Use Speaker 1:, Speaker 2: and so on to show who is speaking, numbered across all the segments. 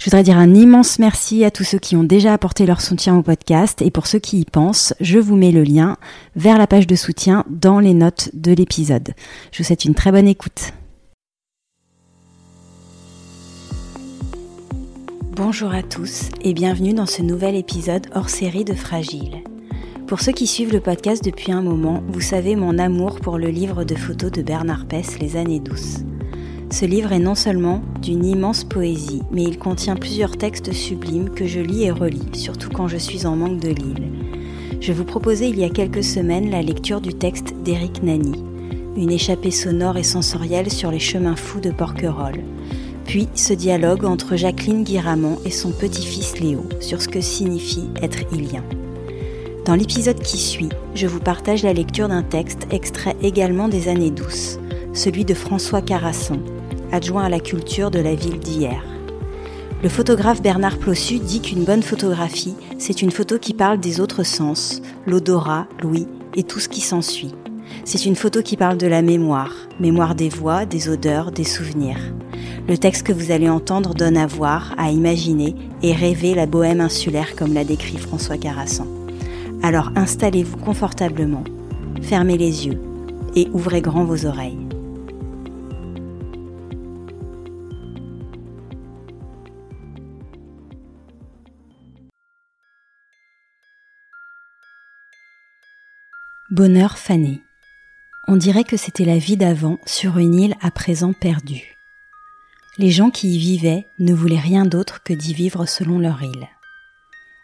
Speaker 1: Je voudrais dire un immense merci à tous ceux qui ont déjà apporté leur soutien au podcast et pour ceux qui y pensent, je vous mets le lien vers la page de soutien dans les notes de l'épisode. Je vous souhaite une très bonne écoute. Bonjour à tous et bienvenue dans ce nouvel épisode hors série de Fragile. Pour ceux qui suivent le podcast depuis un moment, vous savez mon amour pour le livre de photos de Bernard Pess, Les années douces. Ce livre est non seulement d'une immense poésie, mais il contient plusieurs textes sublimes que je lis et relis, surtout quand je suis en manque de Lille. Je vous proposais il y a quelques semaines la lecture du texte d'Éric Nani, une échappée sonore et sensorielle sur les chemins fous de Porquerolles. Puis ce dialogue entre Jacqueline Guiramont et son petit-fils Léo sur ce que signifie être ilien. Dans l'épisode qui suit, je vous partage la lecture d'un texte extrait également des années douces, celui de François Carasson, adjoint à la culture de la ville d'hier. Le photographe Bernard Plossu dit qu'une bonne photographie, c'est une photo qui parle des autres sens, l'odorat, l'ouïe et tout ce qui s'ensuit. C'est une photo qui parle de la mémoire, mémoire des voix, des odeurs, des souvenirs. Le texte que vous allez entendre donne à voir, à imaginer et rêver la bohème insulaire comme l'a décrit François Carassan. Alors installez-vous confortablement, fermez les yeux et ouvrez grand vos oreilles. Bonheur fané. On dirait que c'était la vie d'avant sur une île à présent perdue. Les gens qui y vivaient ne voulaient rien d'autre que d'y vivre selon leur île.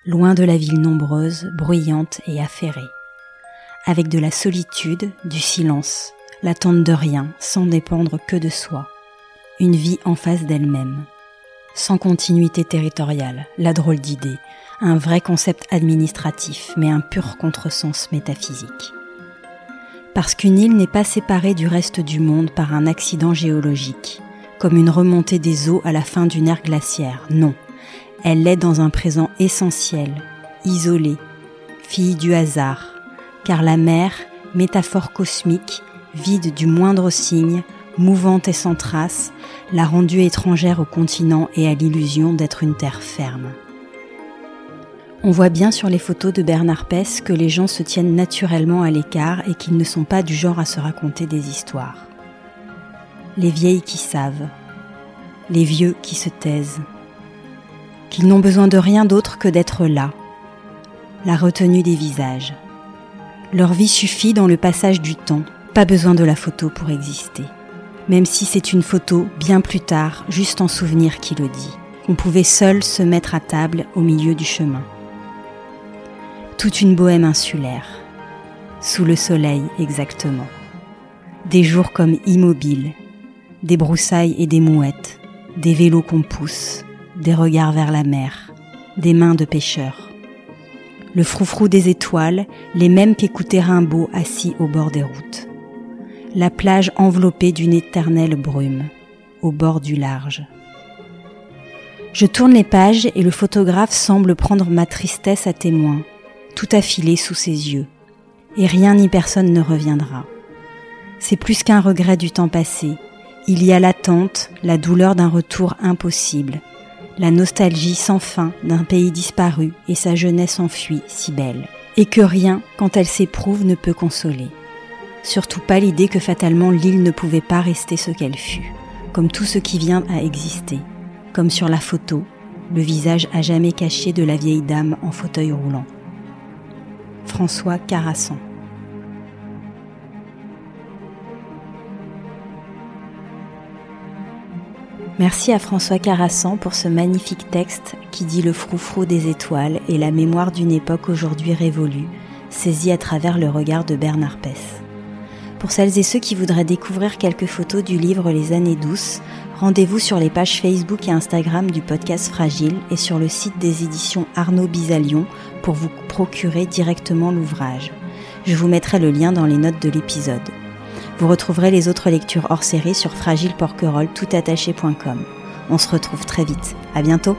Speaker 1: Loin de la ville nombreuse, bruyante et affairée. Avec de la solitude, du silence, l'attente de rien, sans dépendre que de soi. Une vie en face d'elle-même. Sans continuité territoriale, la drôle d'idée, un vrai concept administratif, mais un pur contresens métaphysique. Parce qu'une île n'est pas séparée du reste du monde par un accident géologique, comme une remontée des eaux à la fin d'une ère glaciaire, non. Elle l'est dans un présent essentiel, isolé, fille du hasard, car la mer, métaphore cosmique, vide du moindre signe, mouvante et sans trace, l'a rendue étrangère au continent et à l'illusion d'être une terre ferme. On voit bien sur les photos de Bernard Pess que les gens se tiennent naturellement à l'écart et qu'ils ne sont pas du genre à se raconter des histoires. Les vieilles qui savent, les vieux qui se taisent, qu'ils n'ont besoin de rien d'autre que d'être là, la retenue des visages. Leur vie suffit dans le passage du temps, pas besoin de la photo pour exister. Même si c'est une photo bien plus tard, juste en souvenir qui le dit, qu'on pouvait seul se mettre à table au milieu du chemin toute une bohème insulaire, sous le soleil exactement. Des jours comme immobiles, des broussailles et des mouettes, des vélos qu'on pousse, des regards vers la mer, des mains de pêcheurs. Le froufrou des étoiles, les mêmes qu'écoutait Rimbaud assis au bord des routes. La plage enveloppée d'une éternelle brume, au bord du large. Je tourne les pages et le photographe semble prendre ma tristesse à témoin, tout affilé sous ses yeux, et rien ni personne ne reviendra. C'est plus qu'un regret du temps passé, il y a l'attente, la douleur d'un retour impossible, la nostalgie sans fin d'un pays disparu et sa jeunesse enfuie si belle, et que rien, quand elle s'éprouve, ne peut consoler. Surtout pas l'idée que fatalement l'île ne pouvait pas rester ce qu'elle fut, comme tout ce qui vient à exister, comme sur la photo, le visage à jamais caché de la vieille dame en fauteuil roulant. François Carasson. Merci à François Carassan pour ce magnifique texte qui dit le froufrou des étoiles et la mémoire d'une époque aujourd'hui révolue, saisie à travers le regard de Bernard Pess. Pour celles et ceux qui voudraient découvrir quelques photos du livre Les années douces, Rendez-vous sur les pages Facebook et Instagram du podcast Fragile et sur le site des éditions Arnaud Bisalion pour vous procurer directement l'ouvrage. Je vous mettrai le lien dans les notes de l'épisode. Vous retrouverez les autres lectures hors série sur fragileporquerolles toutattaché.com. On se retrouve très vite. À bientôt!